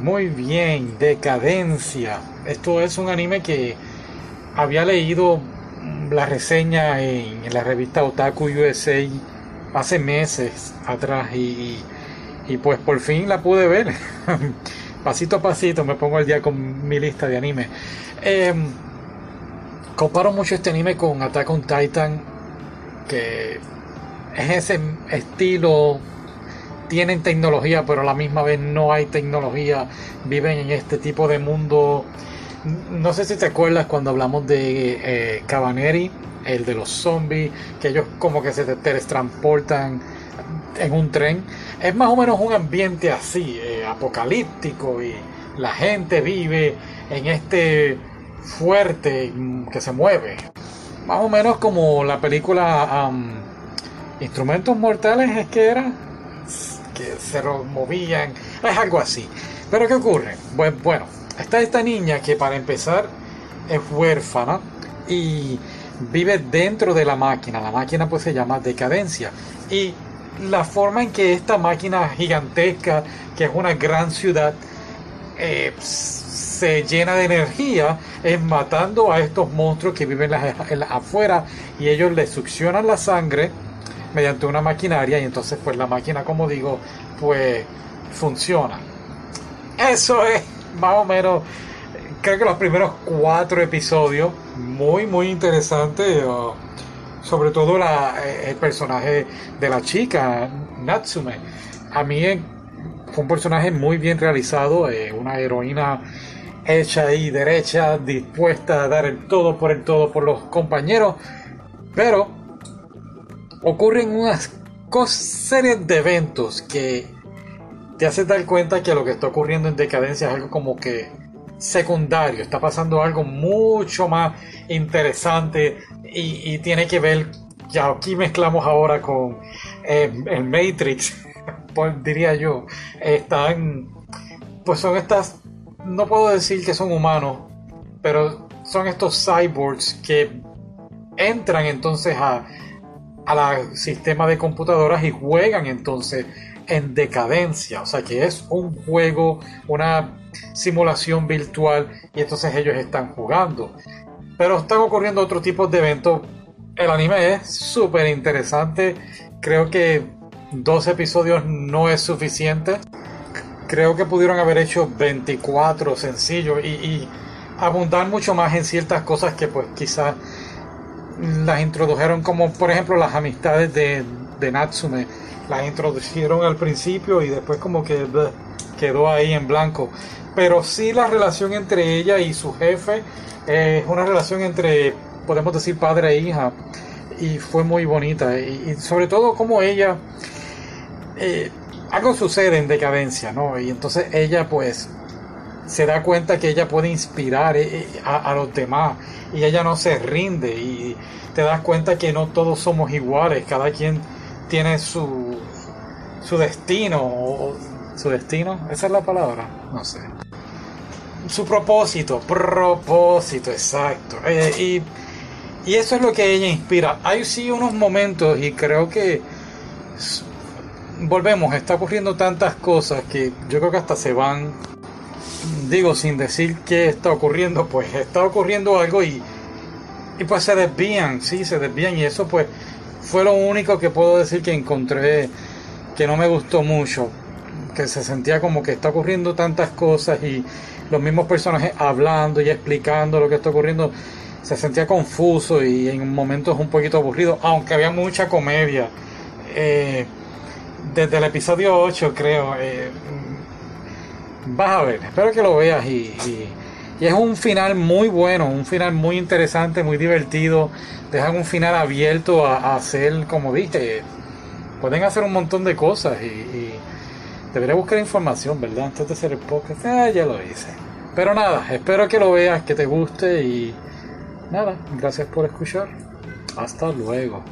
Muy bien, Decadencia. Esto es un anime que había leído la reseña en, la revista Otaku USA hace meses atrás y, pues por fin la pude ver. pasito a pasito me pongo al día con mi lista de anime. Em, comparo mucho este anime con Attack on Titan, que es ese estilo tienen tecnología, pero a la misma vez no hay tecnología, viven en este tipo de mundo. No sé si te acuerdas cuando hablamos de eh, Cabaneri, el de los zombies, que ellos como que se teletransportan en un tren. Es más o menos un ambiente así, eh, apocalíptico, y la gente vive en este fuerte que se mueve. Más o menos como la película Instrumentos Mortales, es que era que se movían, es algo así. Pero ¿qué ocurre? Bueno, está esta niña que para empezar es huérfana y vive dentro de la máquina. La máquina pues se llama decadencia. Y la forma en que esta máquina gigantesca, que es una gran ciudad, eh, se llena de energía es matando a estos monstruos que viven afuera y ellos le succionan la sangre mediante una maquinaria y entonces pues la máquina como digo pues funciona. Eso es más o menos creo que los primeros cuatro episodios muy muy interesante sobre todo el personaje de la chica Natsume. A mí fue un personaje muy bien realizado eh, una heroína hecha y derecha dispuesta a dar el todo por el todo por los compañeros pero ocurren unas series de eventos que te hacen dar cuenta que lo que está ocurriendo en decadencia es algo como que secundario, está pasando algo mucho más interesante y, tiene que ver, ya aquí mezclamos ahora con eh, el Matrix, diría yo, están, pues son estas, no puedo decir que son humanos, pero son estos cyborgs que entran entonces a al sistema de computadoras y juegan entonces en decadencia. O sea que es un juego, una simulación virtual y entonces ellos están jugando. Pero están ocurriendo otro tipo de eventos. El anime es súper interesante. Creo que dos episodios no es suficiente. Creo que pudieron haber hecho 24 sencillos y, y abundar mucho más en ciertas cosas que pues quizás las introdujeron como por ejemplo las amistades de, de Natsume. Las introdujeron al principio y después como que quedó ahí en blanco. Pero sí la relación entre ella y su jefe es una relación entre podemos decir padre e hija. Y fue muy bonita. Y, sobre todo como ella eh, algo sucede en decadencia no y entonces ella pues se da cuenta que ella puede inspirar eh, eh, a, los demás y ella no se rinde y te das cuenta que no todos somos iguales, cada quien tiene su, su destino, su destino, esa es la palabra, no sé. Su propósito, propósito, exacto. Eh, y, y eso es lo que ella inspira. Hay sí unos momentos y creo que volvemos, está ocurriendo tantas cosas que yo creo que hasta se van digo, sin decir qué está ocurriendo, pues está ocurriendo algo y, y pues se desvían, sí, se desvían y eso pues fue lo único que puedo decir que encontré que no me gustó mucho, que se sentía como que está ocurriendo tantas cosas y los mismos personajes hablando y explicando lo que está ocurriendo, se sentía confuso y en momentos un poquito aburrido, aunque había mucha comedia. Eh, desde el episodio 8 creo, eh, vas a ver, espero que lo veas y, es un final muy bueno, un final muy interesante, muy divertido. Dejan un final abierto a, hacer, como dije, pueden hacer un montón de cosas y, debería buscar información, ¿verdad? Antes de hacer el podcast, ah, ya lo hice. Pero nada, espero que lo veas, que te guste y nada, gracias por escuchar. Hasta luego.